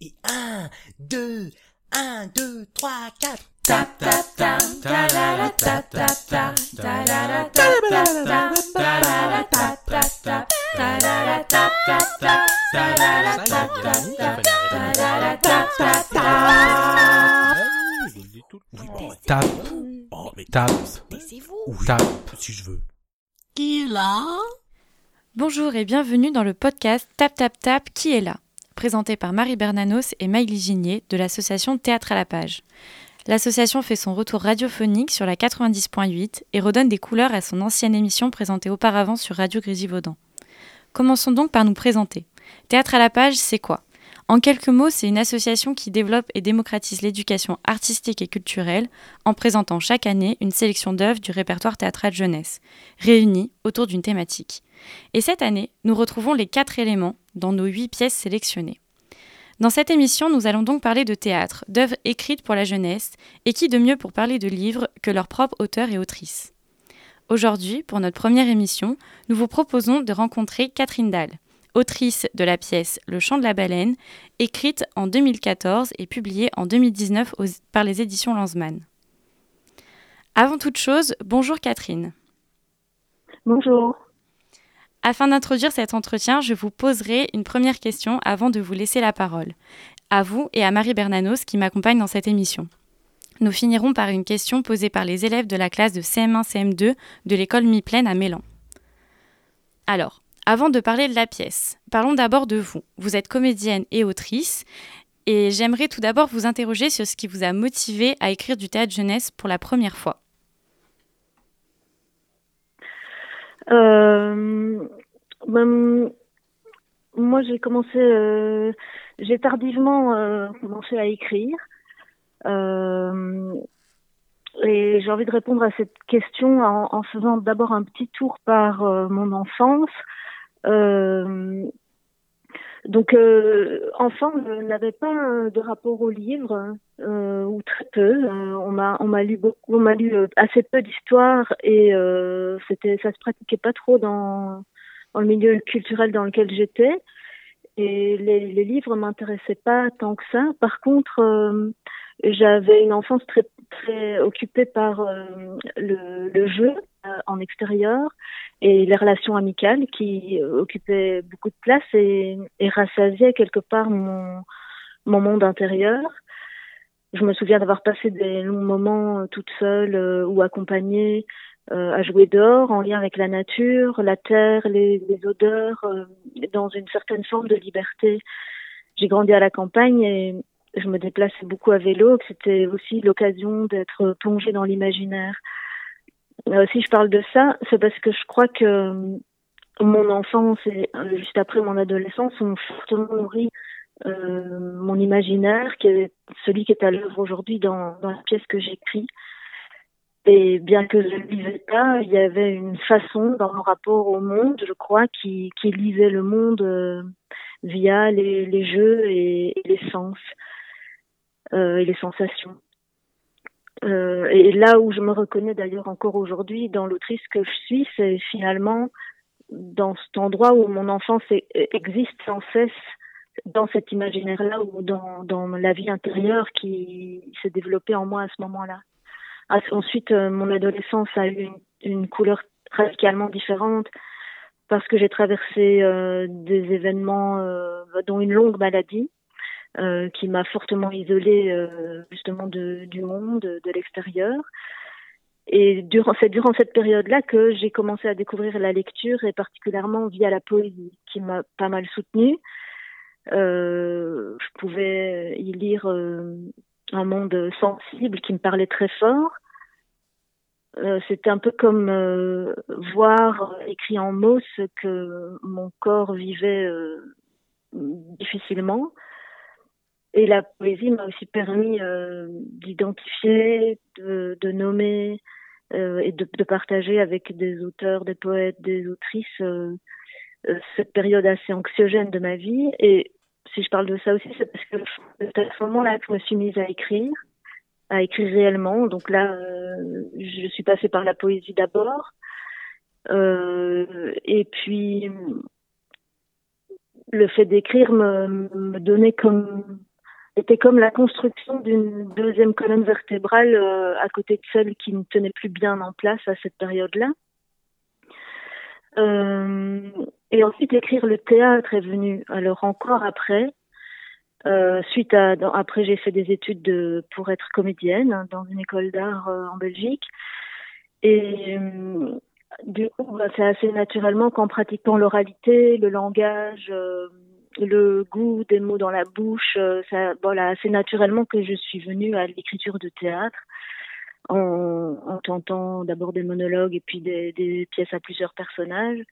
Et un, deux, un, deux, trois, quatre. Tap tap tap ta la la tap tap tap. Ta la la tap tap tap. Ta la la tap tap tap. Ta la la tap tap tap. Ta la la tap tap tap. Ta la la tap. Tap. Tap. Oh, mais tape, taisez-vous. tape. Si je veux. Qui est là? Bonjour et bienvenue dans le podcast Tap Tap Tap. Qui est là? Présenté par Marie Bernanos et Maïli Gigné de l'association Théâtre à la page. L'association fait son retour radiophonique sur la 90.8 et redonne des couleurs à son ancienne émission présentée auparavant sur Radio Grésivaudan. Commençons donc par nous présenter. Théâtre à la page, c'est quoi? En quelques mots, c'est une association qui développe et démocratise l'éducation artistique et culturelle en présentant chaque année une sélection d'œuvres du répertoire théâtral jeunesse, réunies autour d'une thématique. Et cette année, nous retrouvons les quatre éléments dans nos huit pièces sélectionnées. Dans cette émission, nous allons donc parler de théâtre, d'œuvres écrites pour la jeunesse, et qui de mieux pour parler de livres que leurs propres auteurs et autrices. Aujourd'hui, pour notre première émission, nous vous proposons de rencontrer Catherine Dahl, autrice de la pièce Le chant de la baleine, écrite en 2014 et publiée en 2019 aux- par les éditions Lanzmann. Avant toute chose, bonjour Catherine. Bonjour. Afin d'introduire cet entretien, je vous poserai une première question avant de vous laisser la parole. À vous et à Marie Bernanos qui m'accompagne dans cette émission. Nous finirons par une question posée par les élèves de la classe de CM1-CM2 de l'école Mi-Plaine à Mélan. Alors, avant de parler de la pièce, parlons d'abord de vous. Vous êtes comédienne et autrice, et j'aimerais tout d'abord vous interroger sur ce qui vous a motivé à écrire du théâtre jeunesse pour la première fois. Euh, ben, moi, j'ai commencé, euh, j'ai tardivement euh, commencé à écrire. Et j'ai envie de répondre à cette question en, faisant d'abord un petit tour par mon enfance. Euh, donc, euh, enfant, je n'avais pas euh, de rapport au livre, euh, ou très peu. Euh, on m'a, on m'a lu beaucoup, on m'a lu euh, assez peu d'histoires et euh, c'était, ça se pratiquait pas trop dans, dans le milieu culturel dans lequel j'étais. Et les, les livres m'intéressaient pas tant que ça. Par contre, euh, j'avais une enfance très, très occupée par euh, le, le jeu euh, en extérieur et les relations amicales qui euh, occupaient beaucoup de place et, et rassasiaient quelque part mon, mon monde intérieur. Je me souviens d'avoir passé des longs moments toute seule euh, ou accompagnée euh, à jouer dehors en lien avec la nature, la terre, les, les odeurs, euh, dans une certaine forme de liberté. J'ai grandi à la campagne et je me déplaçais beaucoup à vélo, que c'était aussi l'occasion d'être plongée dans l'imaginaire. Euh, si je parle de ça, c'est parce que je crois que euh, mon enfance et euh, juste après mon adolescence ont fortement nourri mon imaginaire, celui qui est à l'œuvre aujourd'hui dans, la pièce que j'écris. Et bien que je ne lisais pas, il y avait une façon dans mon rapport au monde, je crois, qui, lisait le monde via les, jeux et, les sens et les sensations. Euh, et là où je me reconnais d'ailleurs encore aujourd'hui dans l'autrice que je suis, c'est finalement dans cet endroit où mon enfance existe sans cesse dans cet imaginaire-là ou dans, dans la vie intérieure qui s'est développée en moi à ce moment-là. Ah, Ensuite, euh, mon adolescence a eu une, couleur radicalement différente parce que j'ai traversé euh, des événements, euh, dont une longue maladie, euh, qui m'a fortement isolée euh, justement de, du monde, de l'extérieur. Et durant, c'est durant cette période-là que j'ai commencé à découvrir la lecture et particulièrement via la poésie, qui m'a pas mal soutenue. Euh, je pouvais y lire euh, un monde sensible qui me parlait très fort. Euh, C'était un peu comme euh, voir écrit en mots ce que mon corps vivait euh, difficilement. Et la poésie m'a aussi permis euh, d'identifier, de, nommer euh, et de, partager avec des auteurs, des poètes, des autrices euh, cette période assez anxiogène de ma vie. Et si je parle de ça aussi, c'est parce que c'est à ce moment-là que je me suis mise à écrire, à écrire réellement. Donc là, je suis passée par la poésie d'abord. Et puis, le fait d'écrire me donnait comme était comme la construction d'une deuxième colonne vertébrale euh, à côté de celle qui ne tenait plus bien en place à cette période-là. Euh, et ensuite, écrire le théâtre est venu. Alors encore après, euh, suite à, après j'ai fait des études de, pour être comédienne hein, dans une école d'art euh, en Belgique. Et euh, du coup, bah, c'est assez naturellement qu'en pratiquant l'oralité, le langage, euh, le goût des mots dans la bouche, euh, ça, voilà, assez naturellement que je suis venue à l'écriture de théâtre en, en tentant d'abord des monologues et puis des, pièces à plusieurs personnages.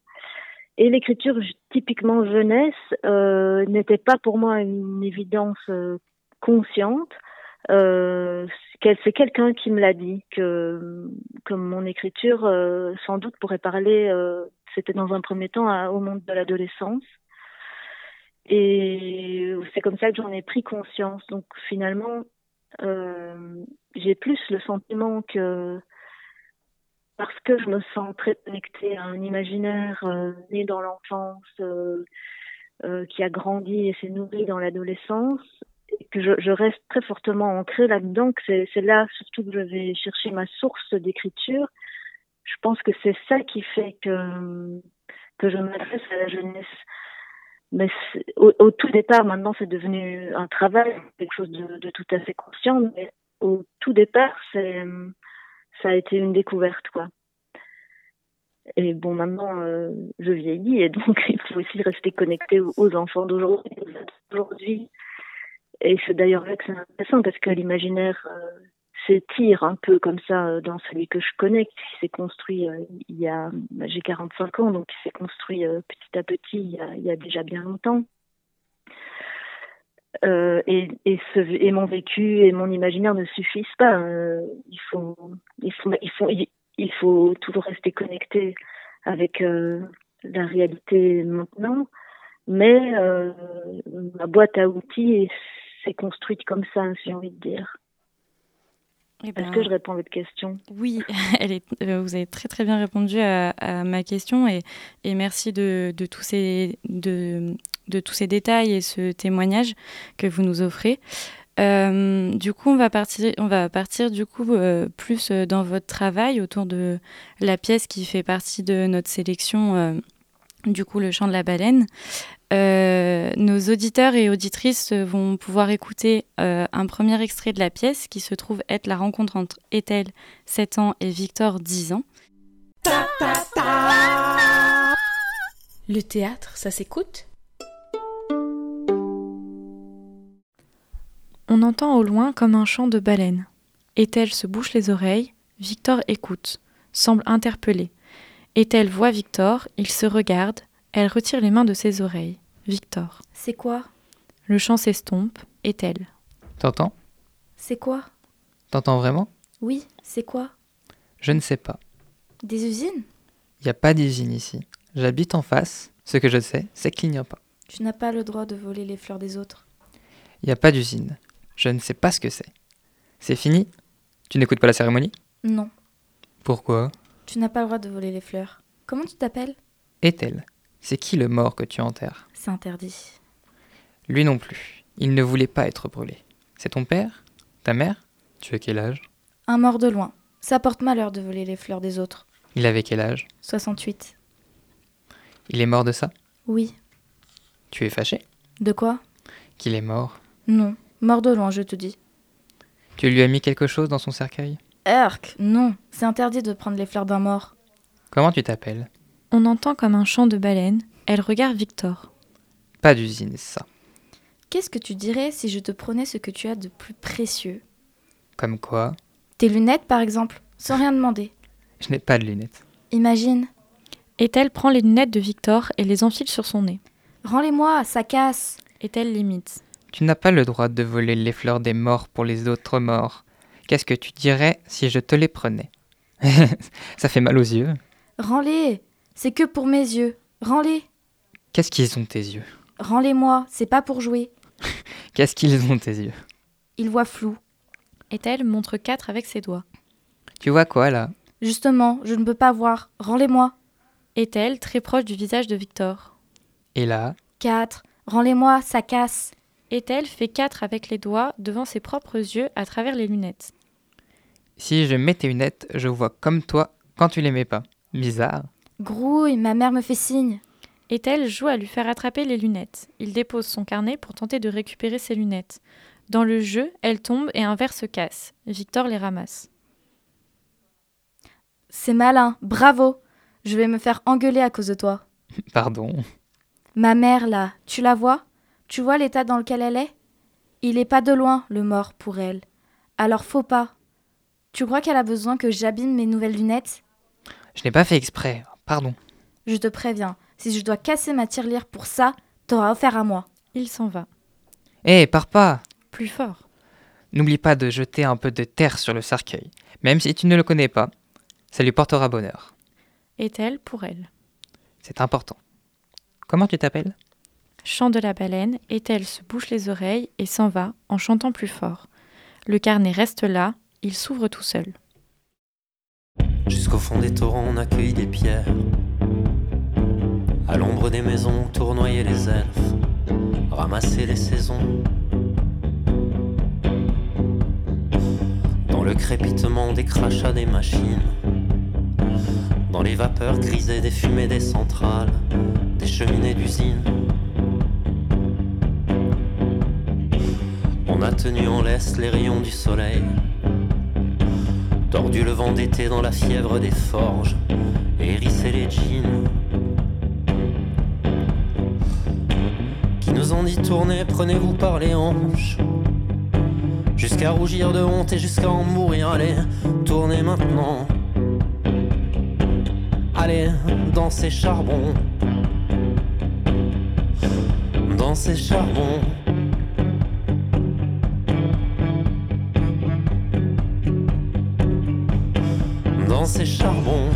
Et l'écriture typiquement jeunesse euh, n'était pas pour moi une évidence euh, consciente. C'est c'est quelqu'un qui me l'a dit que, que mon écriture sans doute pourrait parler. C'était dans un premier temps au monde de l'adolescence. Et c'est comme ça que j'en ai pris conscience. Donc finalement, euh, j'ai plus le sentiment que parce que je me sens très connectée à un imaginaire euh, né dans l'enfance, euh, euh, qui a grandi et s'est nourri dans l'adolescence, que je, je reste très fortement ancrée là-dedans, que c'est là surtout que je vais chercher ma source d'écriture. Je pense que c'est ça qui fait que, que je m'adresse à la jeunesse. Mais au, tout départ, maintenant, c'est devenu un travail, quelque chose de, tout à fait conscient. Mais au tout départ, c'est ça a été une découverte, quoi. Et bon, maintenant, euh, je vieillis et donc il faut aussi rester connecté aux, enfants d'aujourd'hui. Et c'est d'ailleurs là que c'est intéressant parce que l'imaginaire euh, s'étire un peu comme ça euh, dans celui que je connais, qui s'est construit euh, il y a, bah, j'ai 45 ans, donc qui s'est construit euh, petit à petit il y a, déjà bien longtemps. Et, et, mon vécu et mon imaginaire ne suffisent pas. Il faut, il faut, il faut, il, faut toujours rester connecté avec la réalité maintenant. Mais ma boîte à outils s'est construite comme ça, j'ai envie de dire. Eh Est-ce ben, que je réponds à votre question? Oui, elle est, euh, vous avez très très bien répondu à, à ma question et, et merci de, de tous ces, de, de tous ces détails et ce témoignage que vous nous offrez. Euh, du coup, on va partir, on va partir du coup euh, plus dans votre travail autour de la pièce qui fait partie de notre sélection, euh, du coup, le chant de la baleine. Euh, nos auditeurs et auditrices vont pouvoir écouter euh, un premier extrait de la pièce qui se trouve être la rencontre entre Ethel, 7 ans, et Victor, 10 ans. Le théâtre, ça s'écoute? On entend au loin comme un chant de baleine. Ethel se bouche les oreilles, Victor écoute, semble interpellé. Ethel voit Victor, il se regarde, elle retire les mains de ses oreilles. Victor. C'est quoi? Le chant s'estompe, Ethel. T'entends? C'est quoi? T'entends vraiment? Oui, c'est quoi? Je ne sais pas. Des usines? Il n'y a pas d'usine ici. J'habite en face. Ce que je sais, c'est qu'il n'y a pas. Tu n'as pas le droit de voler les fleurs des autres. Il n'y a pas d'usine. Je ne sais pas ce que c'est. C'est fini? Tu n'écoutes pas la cérémonie? Non, Pourquoi? Tu n'as pas le droit de voler les fleurs. Comment tu t'appelles? Est-elle? C'est qui le mort que tu enterres C'est interdit. Lui non plus. Il ne voulait pas être brûlé. C'est ton père? Ta mère? Tu as quel âge? Un mort de loin. Ça porte malheur de voler les fleurs des autres. Il avait quel âge? 68. Il est mort de ça? Oui. Tu es fâché? De quoi? Qu'il est mort? Non. Mort de loin, je te dis. Tu lui as mis quelque chose dans son cercueil? Erk Non. C'est interdit de prendre les fleurs d'un mort. Comment tu t'appelles? On entend comme un chant de baleine, elle regarde Victor. Pas d'usine, ça. Qu'est-ce que tu dirais si je te prenais ce que tu as de plus précieux? Comme quoi? Tes lunettes, par exemple, sans rien demander. Je n'ai pas de lunettes. Imagine. Ethel prend les lunettes de Victor et les enfile sur son nez. Rends-les-moi, ça casse. Ethel limite. Tu n'as pas le droit de voler les fleurs des morts pour les autres morts. Qu'est-ce que tu dirais si je te les prenais? Ça fait mal aux yeux. Rends-les. C'est que pour mes yeux. Rends-les. Qu'est-ce qu'ils ont tes yeux? Rends-les-moi. C'est pas pour jouer. Qu'est-ce qu'ils ont tes yeux? Ils voient flou. Ethel montre quatre avec ses doigts. Tu vois quoi là? Justement, je ne peux pas voir. Rends-les-moi. Ethel, très proche du visage de Victor. Et là? 4. Rends-les-moi, ça casse. Ethel fait 4 avec les doigts devant ses propres yeux à travers les lunettes. Si je mets tes lunettes, je vois comme toi quand tu les mets pas. Bizarre. Grouille, ma mère me fait signe. Ethel joue à lui faire attraper les lunettes. Il dépose son carnet pour tenter de récupérer ses lunettes. Dans le jeu, elle tombe et un verre se casse. Victor les ramasse. C'est malin, bravo. Je vais me faire engueuler à cause de toi. Pardon. Ma mère, là, tu la vois? Tu vois l'état dans lequel elle est? Il est pas de loin, le mort, pour elle. Alors faut pas. Tu crois qu'elle a besoin que j'abîme mes nouvelles lunettes? Je n'ai pas fait exprès. Pardon. Je te préviens, si je dois casser ma tirelire pour ça, t'auras affaire à moi. Il s'en va. Hé, pars pas Plus fort. N'oublie pas de jeter un peu de terre sur le cercueil. Même si tu ne le connais pas, ça lui portera bonheur. Ethel pour elle? C'est important. Comment tu t'appelles? Chant de la baleine, Ethel se bouche les oreilles et s'en va en chantant plus fort. Le carnet reste là, il s'ouvre tout seul. Jusqu'au fond des torrents, on accueille des pierres. À l'ombre des maisons, tournoyer les elfes, ramasser les saisons. Dans le crépitement des crachats des machines, dans les vapeurs grisées des fumées des centrales, des cheminées d'usines. On a tenu en laisse les rayons du soleil, tordu le vent d'été dans la fièvre des forges, et les jeans. Qui nous ont dit tournez, prenez-vous par les hanches. Jusqu'à rougir de honte et jusqu'à en mourir, allez, tournez maintenant. Allez, dans ces charbons. Dans ces charbons. Dans ces charbons.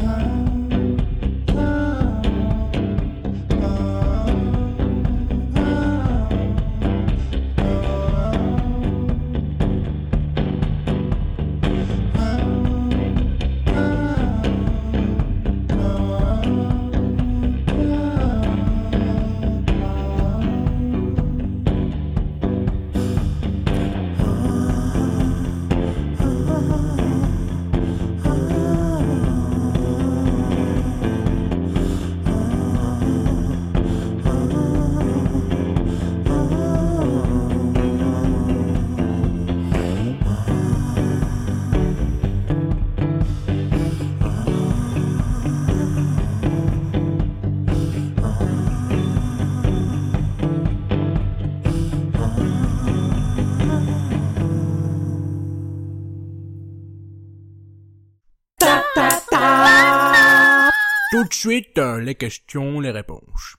De suite, euh, les questions, les réponses.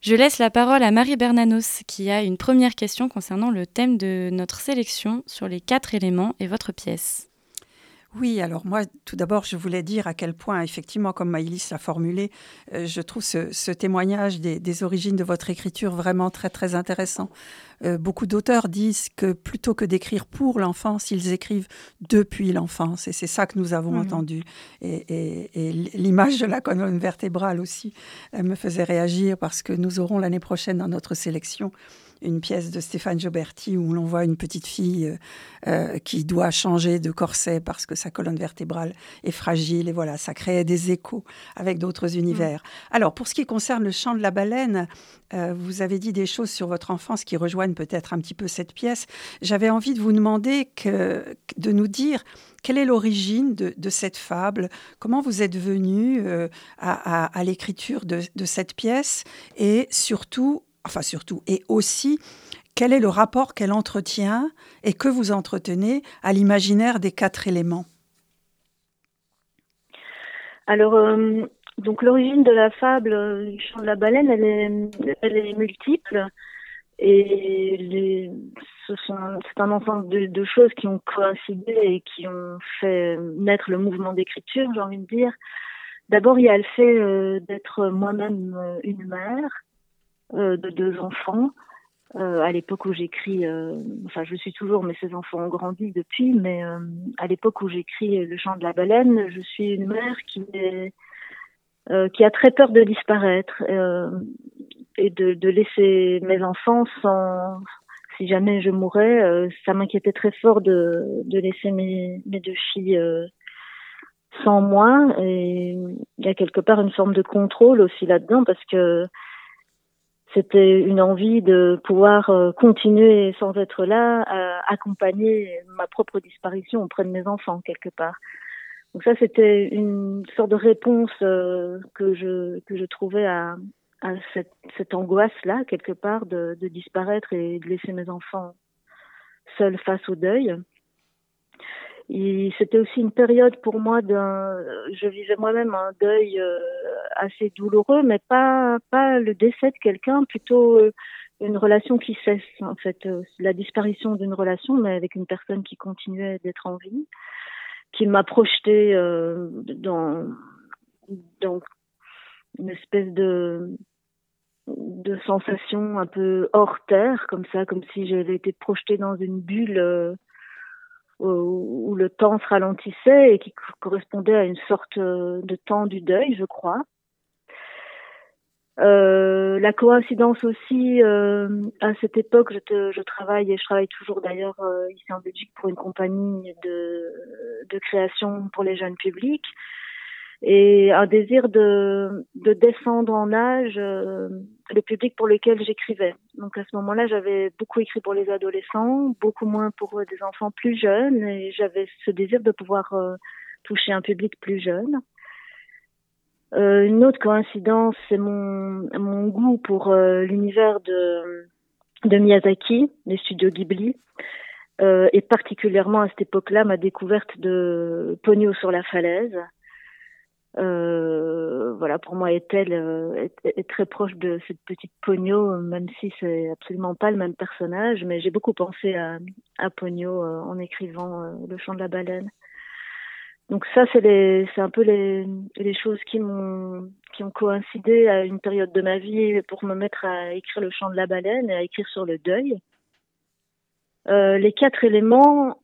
Je laisse la parole à Marie Bernanos qui a une première question concernant le thème de notre sélection sur les quatre éléments et votre pièce. Oui, alors moi, tout d'abord, je voulais dire à quel point, effectivement, comme Maïlis l'a formulé, euh, je trouve ce, ce témoignage des, des, origines de votre écriture vraiment très, très intéressant. Euh, beaucoup d'auteurs disent que plutôt que d'écrire pour l'enfance, ils écrivent depuis l'enfance. Et c'est ça que nous avons Mhm. entendu. Et, et- et l'image de la colonne vertébrale aussi euh, me faisait réagir parce que nous aurons l'année prochaine dans notre sélection une pièce de Stéphane Gioberti où l'on voit une petite fille euh, euh, qui doit changer de corset parce que sa colonne vertébrale est fragile. Et voilà, ça crée des échos avec d'autres univers. Alors, pour ce qui concerne le chant de la baleine, euh, vous avez dit des choses sur votre enfance qui rejoignent peut-être un petit peu cette pièce. J'avais envie de vous demander que, de nous dire quelle est l'origine de, de cette fable, comment vous êtes venu euh, à, à- à l'écriture de, de cette pièce et surtout, enfin surtout, et aussi quel est le rapport qu'elle entretient et que vous entretenez à l'imaginaire des quatre éléments? Alors, euh, donc l'origine de la fable euh, du chant de la baleine, elle est, multiple. Et ce sont, c'est un ensemble de, choses qui ont coïncidé et qui ont fait naître le mouvement d'écriture, j'ai envie de dire. D'abord, il y a le fait euh, d'être moi-même une mère euh, de deux enfants. Euh, à l'époque où j'écris, euh, enfin je suis toujours, mais ces enfants ont grandi depuis, mais à l'époque où j'écris Le chant de la baleine, je suis une mère qui est qui a très peur de disparaître et de, laisser mes enfants sans si jamais je mourais, ça m'inquiétait très fort de, de laisser mes, mes deux filles sans moi. Et il y a quelque part une forme de contrôle aussi là-dedans parce que c'était une envie de pouvoir euh, continuer sans être là, à accompagner ma propre disparition auprès de mes enfants quelque part. Donc ça, c'était une sorte de réponse euh, que je que je trouvais à, à cette, cette angoisse-là quelque part de, de disparaître et de laisser mes enfants seuls face au deuil. C'était aussi une période pour moi d'un, je vivais moi-même un deuil euh, assez douloureux, mais pas pas le décès de quelqu'un, plutôt euh, une relation qui cesse en fait, euh, la disparition d'une relation, mais avec une personne qui continuait d'être en vie, qui m'a projeté dans dans une espèce de de sensation un peu hors terre, comme ça, comme si j'avais été projetée dans une bulle où le temps se ralentissait et qui correspondait à une sorte euh, de temps du deuil, je crois. Euh, la coïncidence aussi, euh, à cette époque, je, te, je travaille et je travaille toujours d'ailleurs euh, ici en Belgique pour une compagnie de, de création pour les jeunes publics et un désir de, de descendre en âge euh, le public pour lequel j'écrivais. Donc à ce moment-là, j'avais beaucoup écrit pour les adolescents, beaucoup moins pour des enfants plus jeunes, et j'avais ce désir de pouvoir euh, toucher un public plus jeune. Euh, une autre coïncidence, c'est mon, mon goût pour l'univers de, de Miyazaki, les studios Ghibli, et particulièrement à cette époque-là, ma découverte de Pogno sur la falaise, euh, voilà, pour moi, est-elle euh, est, très proche de cette petite Pogno, même si c'est absolument pas le même personnage. Mais j'ai beaucoup pensé à, à Pogno euh, en écrivant Le Chant de la baleine. Donc ça, c'est un peu les, les choses qui m'ont, qui ont coïncidé à une période de ma vie pour me mettre à écrire Le Chant de la baleine et à écrire sur le deuil. les quatre éléments,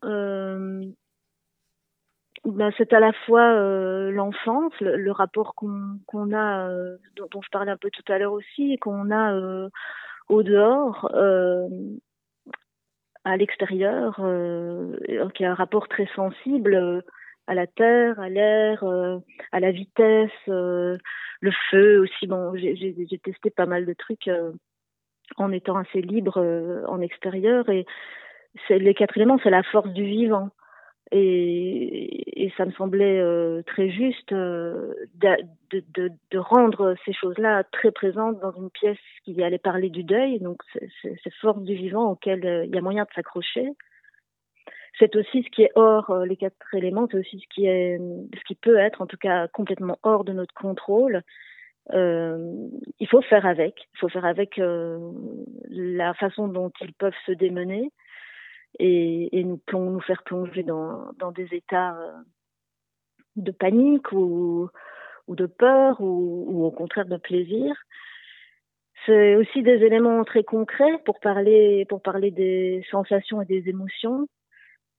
ben, c'est à la fois euh, l'enfance, le, rapport qu'on a, euh, dont, je parlais un peu tout à l'heure aussi, qu'on a euh, au dehors, euh, à l'extérieur, qui a un rapport très sensible à la terre, à l'air, à la vitesse, le feu aussi. Bon, j'ai testé pas mal de trucs en étant assez libre en extérieur et les quatre éléments, c'est la force du vivant. Et, ça me semblait euh, très juste euh, de, rendre ces choses-là très présentes dans une pièce qui allait parler du deuil, donc c'est force du vivant auquel euh, il y a moyen de s'accrocher. C'est aussi ce qui est hors les quatre éléments, c'est aussi ce qui est, ce qui peut être en tout cas complètement hors de notre contrôle. il faut faire avec, il faut faire avec la façon dont ils peuvent se démener et, nous, faire plonger dans, des états euh, de panique ou, de peur ou, au contraire de plaisir. C'est aussi des éléments très concrets pour parler, pour parler des sensations et des émotions.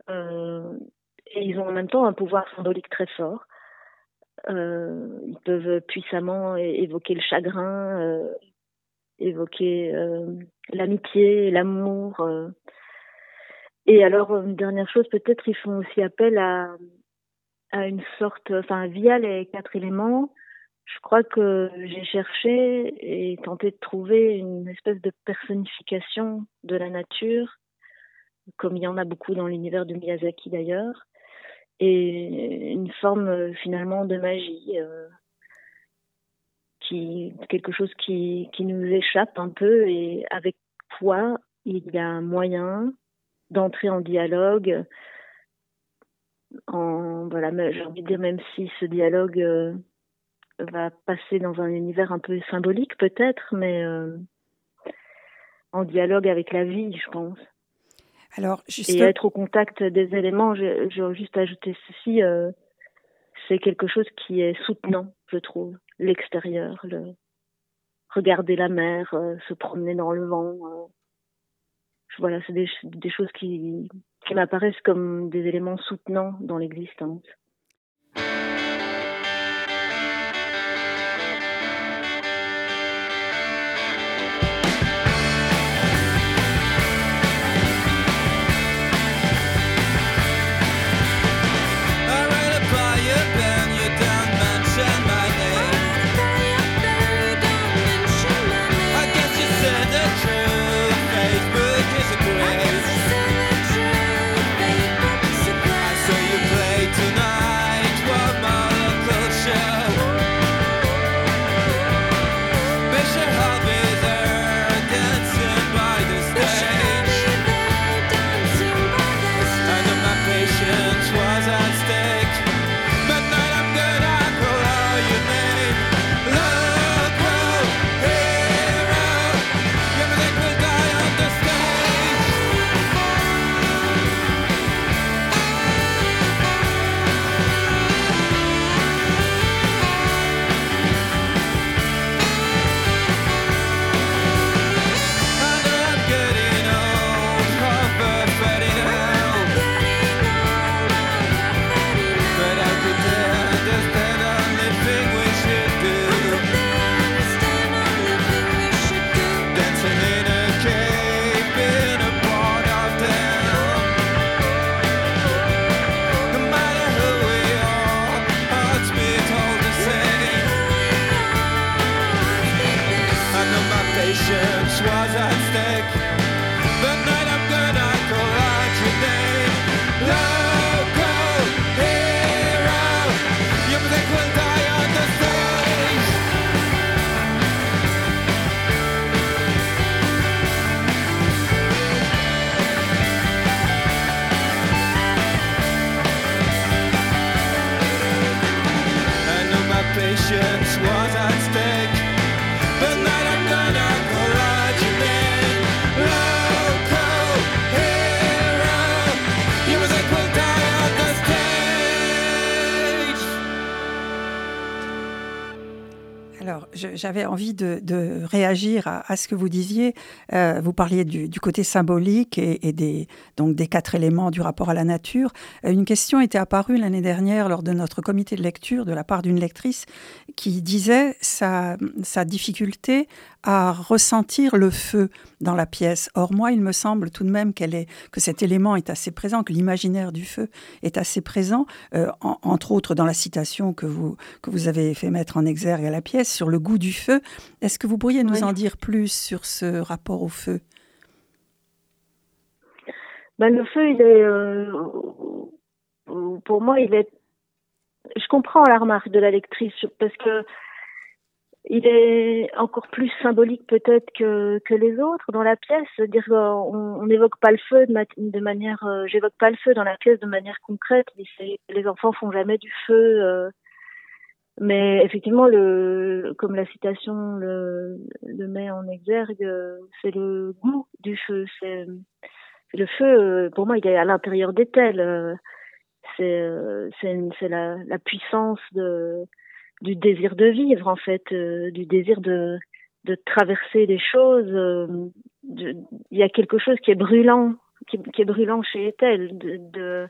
Euh, et ils ont en même temps un pouvoir symbolique très fort. Euh, ils peuvent puissamment évoquer le chagrin, évoquer l'amitié, l'amour, et alors, une dernière chose, peut-être, ils font aussi appel à, à une sorte, enfin, via les quatre éléments, je crois que j'ai cherché et tenté de trouver une espèce de personnification de la nature, comme il y en a beaucoup dans l'univers de Miyazaki d'ailleurs, et une forme finalement de magie, euh, qui quelque chose qui, qui nous échappe un peu. Et avec quoi il y a moyen d'entrer en dialogue. En, voilà, j'ai envie de dire, même si ce dialogue euh, va passer dans un univers un peu symbolique peut-être, mais euh, en dialogue avec la vie, je pense. Alors, Et être au contact des éléments, j'ai juste ajouté ceci, euh, c'est quelque chose qui est soutenant, je trouve, l'extérieur, le regarder la mer, se promener dans le vent, voilà, c'est des, choses qui, qui m'apparaissent comme des éléments soutenants dans l'existence. Alors, j'avais envie de, réagir à, ce que vous disiez. Euh, vous parliez du, côté symbolique et, des, donc des quatre éléments du rapport à la nature. Euh, une question était apparue l'année dernière lors de notre comité de lecture de la part d'une lectrice qui disait sa, sa difficulté à ressentir le feu dans la pièce. Or, moi, il me semble tout de même qu'elle est, que cet élément est assez présent, que l'imaginaire du feu est assez présent, euh, entre autres dans la citation que vous, que vous avez fait mettre en exergue à la pièce sur le goût du feu. Est-ce que vous pourriez nous en dire plus sur ce rapport au feu? Ben, Le feu, il est. Euh, pour moi, il est. Je comprends la remarque de la lectrice parce que il est encore plus symbolique peut-être que, que les autres dans la pièce. Dire qu'on n'évoque pas le feu de, de manière, euh, j'évoque pas le feu dans la pièce de manière concrète. Les enfants font jamais du feu, euh, mais effectivement, le, comme la citation le, le met en exergue, c'est le goût du feu. C'est le feu. Pour moi, il est à l'intérieur des tels. C'est c'est la, la puissance de du désir de vivre en fait, euh, du désir de de traverser des choses. Euh, il y a quelque chose qui est brûlant, qui, qui est brûlant chez Ethel, de, de,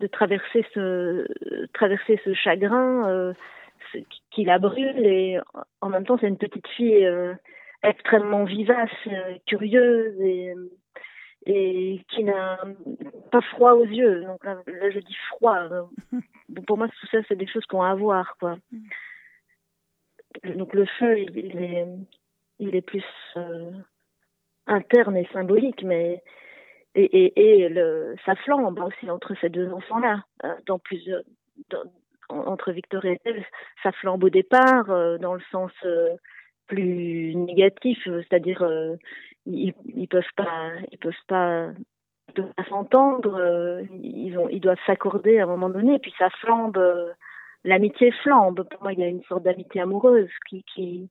de traverser ce traverser ce chagrin euh, qui la brûle et en même temps c'est une petite fille extrêmement vivace, curieuse et et qui n'a pas froid aux yeux. Donc là, là je dis froid pour moi, tout ça, c'est des choses qu'on a à voir, quoi. Donc le feu, il, est, il est plus euh, interne et symbolique, mais et, et, et le, ça flambe aussi entre ces deux enfants-là, euh, dans plusieurs, entre Victor et elle, ça flambe au départ euh, dans le sens plus négatif, c'est-à-dire ils, ils peuvent pas, ils peuvent pas de s'entendre, euh, ils, ont, ils doivent s'accorder à un moment donné, puis ça flambe, euh, l'amitié flambe. Pour moi, il y a une sorte d'amitié amoureuse qui, qui,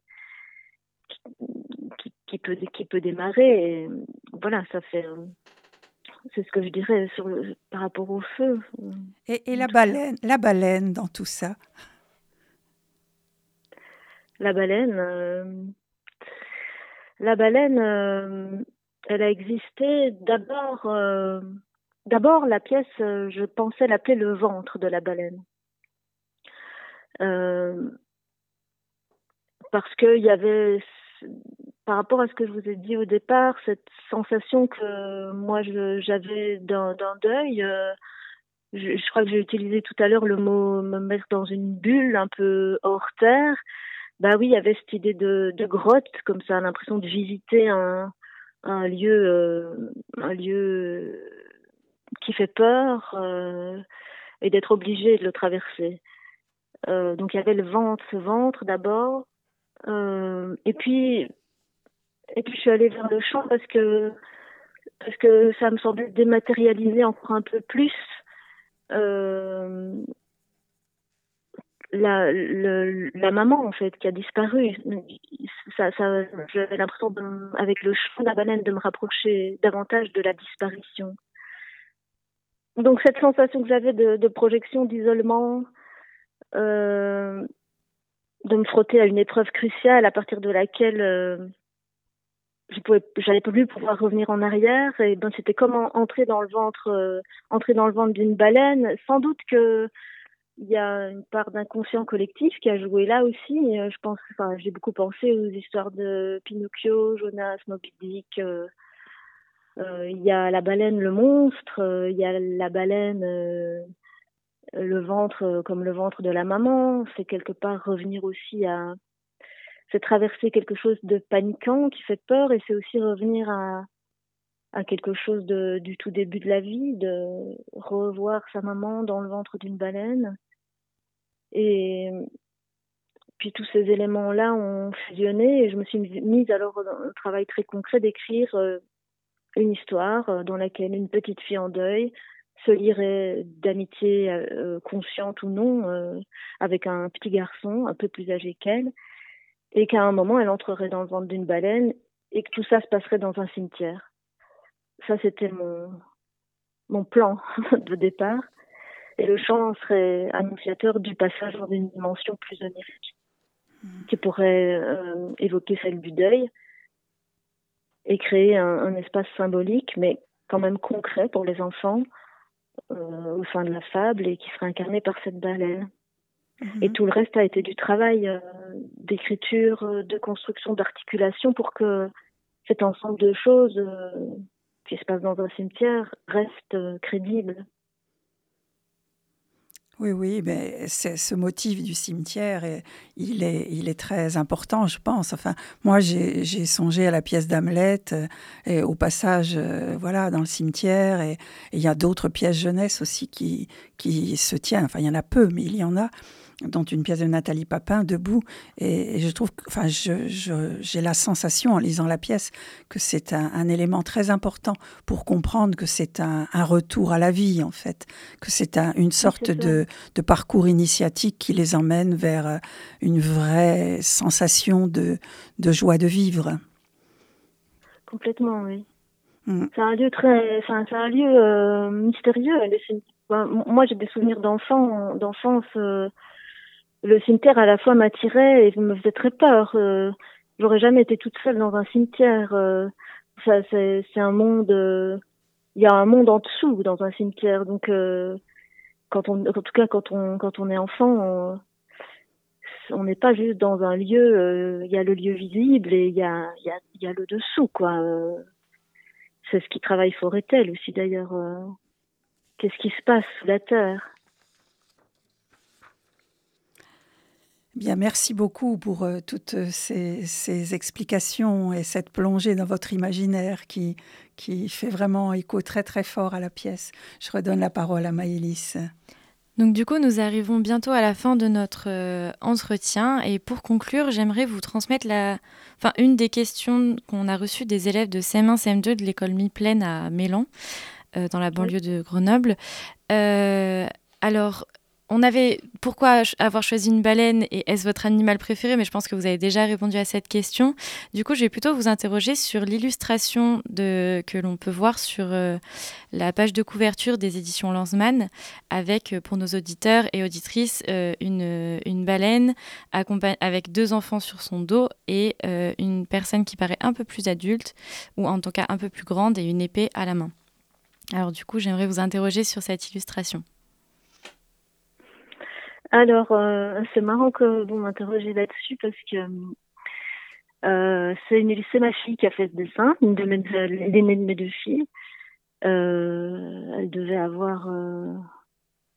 qui, qui, peut, qui peut démarrer. Et voilà, ça fait. Euh, c'est ce que je dirais sur par rapport au feu. Et, et la baleine, la baleine dans tout ça? La baleine. la baleine, elle a existé d'abord. Euh, d'abord, la pièce, euh, je pensais l'appeler le ventre de la baleine. Euh, parce qu'il y avait, par rapport à ce que je vous ai dit au départ, cette sensation que moi j'avais d'un deuil. Je, crois que j'ai utilisé tout à l'heure le mot me mettre dans une bulle un peu hors terre. Bah oui, il y avait cette idée de, grotte, comme ça, l'impression de visiter un, un lieu, euh, lieu qui fait peur euh, et d'être obligé de le traverser. Euh, donc il y avait le ventre, ce ventre d'abord, et puis et puis je suis allée vers le champ parce que parce que ça me semblait dématérialiser encore un peu plus la, la maman en fait qui a disparu. Ça, j'avais l'impression avec le chant de la baleine de me rapprocher davantage de la disparition. Donc cette sensation que j'avais de, de, projection, d'isolement, euh, de me frotter à une épreuve cruciale à partir de laquelle euh, je pouvais, j'allais plus pouvoir revenir en arrière. Et ben c'était comme entrer dans le ventre, euh, entrer dans le ventre d'une baleine. Sans doute que il y a une part d'inconscient collectif qui a joué là aussi. Euh, je pense, enfin, j'ai beaucoup pensé aux histoires de Pinocchio, Jonas, Moby. Euh, euh, il y a la baleine, le monstre. il y a la baleine, le ventre comme le ventre de la maman. C'est quelque part revenir aussi à, c'est traverser quelque chose de paniquant qui fait peur et c'est aussi revenir à à quelque chose de, du tout début de la vie, de revoir sa maman dans le ventre d'une baleine. Et puis tous ces éléments-là ont fusionné et je me suis mise alors dans un travail très concret d'écrire euh, une histoire euh, dans laquelle une petite fille en deuil se lirait d'amitié euh, consciente ou non avec un petit garçon un peu plus âgé qu'elle et qu'à un moment elle entrerait dans le ventre d'une baleine et que tout ça se passerait dans un cimetière ça, c'était mon plan de départ. Et le chant serait annonciateur du passage dans une dimension plus onirique. qui pourrait évoquer celle du deuil et créer un, un, espace symbolique, mais quand même concret pour les enfants au sein de la fable et qui serait incarné par cette baleine. Et mhm. tout le reste a été du travail euh, d'écriture, euh, de construction, d'articulation pour que cet ensemble de choses euh, qui se passe dans un cimetière reste crédible. Oui, oui, mais ce motif du cimetière, et il, est, il est très important, je pense. Enfin, moi, j'ai songé à la pièce d'Hamlet et au passage, voilà, dans le cimetière. Et il y a d'autres pièces jeunesse aussi qui, qui se tiennent. Enfin, il y en a peu, mais il y en a dont une pièce de Nathalie Papin, debout. Et, je trouve, enfin, j'ai je, la sensation en lisant la pièce que c'est un, élément très important pour comprendre que c'est un, retour à la vie, en fait, que c'est une sorte de, de, parcours initiatique qui les emmène vers euh, une vraie sensation de, de joie de vivre. Complètement, oui. Mm. C'est un lieu très, c'est un lieu euh, mystérieux. Moi, j'ai des souvenirs d'enfants, d'enfance. Euh, le cimetière à la fois m'attirait et me faisait très peur. Euh, J'aurais jamais été toute seule dans un cimetière. Euh, ça, c'est, un monde. Euh, il y a un monde en dessous dans un cimetière. Donc, euh, quand on, en tout cas, quand on, quand on est enfant, on n'est pas juste dans un lieu. Il y a le lieu visible et il y a, il y a, il y a le dessous, quoi. c'est ce qui travaille Foretel aussi, d'ailleurs. Qu'est-ce qui se passe sous la terre? Bien, merci beaucoup pour euh, toutes ces, explications et cette plongée dans votre imaginaire qui, qui fait vraiment écho très très fort à la pièce. Je redonne la parole à Maëlys. Donc du coup, nous arrivons bientôt à la fin de notre euh, entretien et pour conclure, j'aimerais vous transmettre la, enfin, une des questions qu'on a reçues des élèves de CM1, CM2 de l'école Mi-Plaine à Mélan, euh, dans la banlieue de Grenoble. alors, on avait pourquoi avoir choisi une baleine et est-ce votre animal préféré Mais je pense que vous avez déjà répondu à cette question. Du coup, je vais plutôt vous interroger sur l'illustration que l'on peut voir sur euh, la page de couverture des éditions Lanzmann, avec euh, pour nos auditeurs et auditrices euh, une, baleine avec deux enfants sur son dos et une personne qui paraît un peu plus adulte ou en tout cas un peu plus grande et une épée à la main. Alors du coup, j'aimerais vous interroger sur cette illustration. Alors, euh, c'est marrant que vous m'interrogez là-dessus parce que euh, c'est ma fille qui a fait ce dessin, une de mes, l'aînée de mes deux filles. Euh, elle devait avoir euh,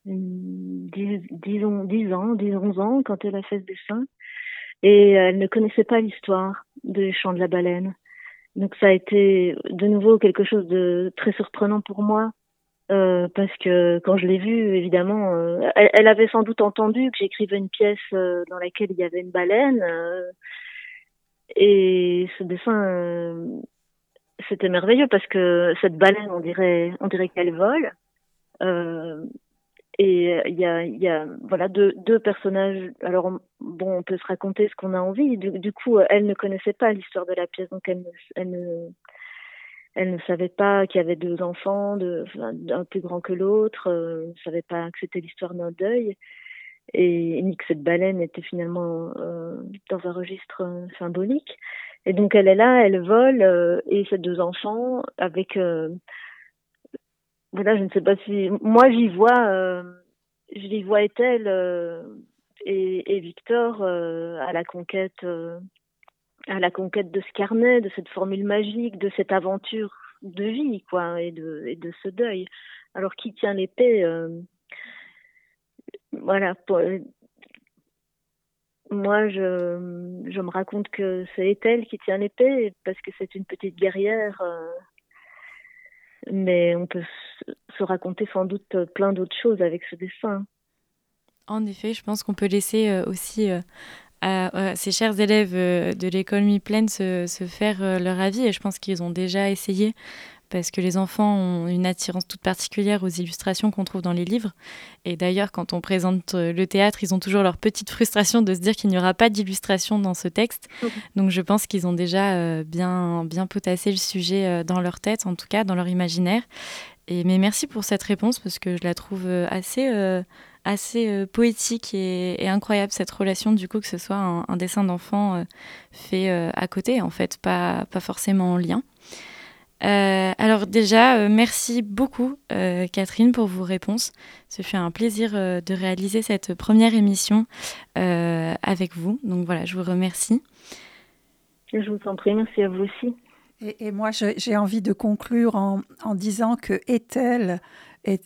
10, 10, ans, 10 ans, 10, 11 ans quand elle a fait ce dessin. Et elle ne connaissait pas l'histoire des chants de la baleine. Donc ça a été de nouveau quelque chose de très surprenant pour moi euh, parce que quand je l'ai vue, évidemment, euh, elle, avait sans doute entendu que j'écrivais une pièce euh, dans laquelle il y avait une baleine. et ce dessin, c'était merveilleux parce que cette baleine, on dirait, on dirait qu'elle vole. et il y a, y a, voilà, deux, deux personnages. Alors bon, on peut se raconter ce qu'on a envie. Du, du, coup, elle ne connaissait pas l'histoire de la pièce, donc elle, elle ne elle ne savait pas qu'il y avait deux enfants, de, un plus grand que l'autre, euh, ne savait pas que c'était l'histoire d'un deuil, et ni que cette baleine était finalement euh, dans un registre euh, symbolique. Et donc elle est là, elle vole, euh, et ses deux enfants, avec... Euh, voilà, je ne sais pas si... Moi, j'y vois, j'y vois Ethel et, et, Victor à la conquête à la conquête de ce carnet, de cette formule magique, de cette aventure de vie, quoi, et de, et de ce deuil. Alors, qui tient l'épée euh, Voilà. moi, je, me raconte que c'est elle qui tient l'épée parce que c'est une petite guerrière. Euh, mais on peut se raconter sans doute plein d'autres choses avec ce dessin. En effet, je pense qu'on peut laisser euh, aussi à, ces chers élèves euh, de l'école mi-pleine se, se, faire euh, leur avis et je pense qu'ils ont déjà essayé parce que les enfants ont une attirance toute particulière aux illustrations qu'on trouve dans les livres. Et d'ailleurs, quand on présente euh, le théâtre, ils ont toujours leur petite frustration de se dire qu'il n'y aura pas d'illustration dans ce texte. Donc je pense qu'ils ont déjà bien, bien potassé le sujet dans leur tête, en tout cas dans leur imaginaire. Et, mais merci pour cette réponse parce que je la trouve assez, assez poétique et, incroyable cette relation du coup que ce soit un, un dessin d'enfant fait à côté en fait, pas, pas forcément en lien. Euh, alors déjà, euh, merci beaucoup euh, Catherine pour vos réponses. Ce fut un plaisir de réaliser cette première émission avec vous. Donc voilà, je vous remercie. Je vous en prie, merci à vous aussi. Et, moi, j'ai envie de conclure en, en disant que Ethel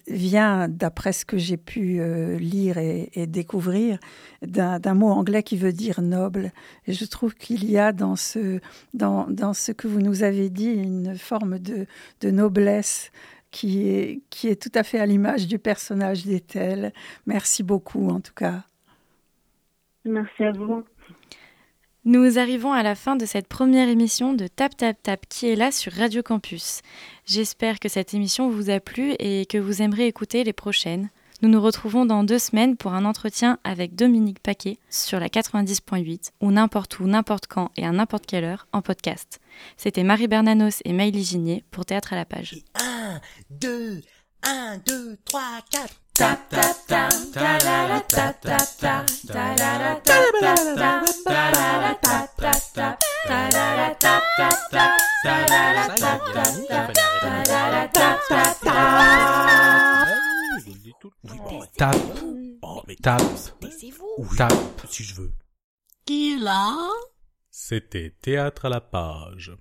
vient, d'après ce que j'ai pu euh, lire et, découvrir, d'un mot anglais qui veut dire noble. Et je trouve qu'il y a dans ce, dans, dans, ce que vous nous avez dit une forme de, de noblesse qui est, qui est tout à fait à l'image du personnage d'Ethel. Merci beaucoup, en tout cas. Merci à vous. Nous arrivons à la fin de cette première émission de Tap Tap Tap qui est là sur Radio Campus. J'espère que cette émission vous a plu et que vous aimerez écouter les prochaines. Nous nous retrouvons dans deux semaines pour un entretien avec Dominique Paquet sur la 90.8 ou n'importe où, n'importe quand et à n'importe quelle heure en podcast. C'était Marie Bernanos et Maïlie Ginier pour Théâtre à la page. 1, 2, 1, 2, 3, 4 Tape. Oh, mais tape. Tape, si je veux. Qui là C'était Théâtre à la page.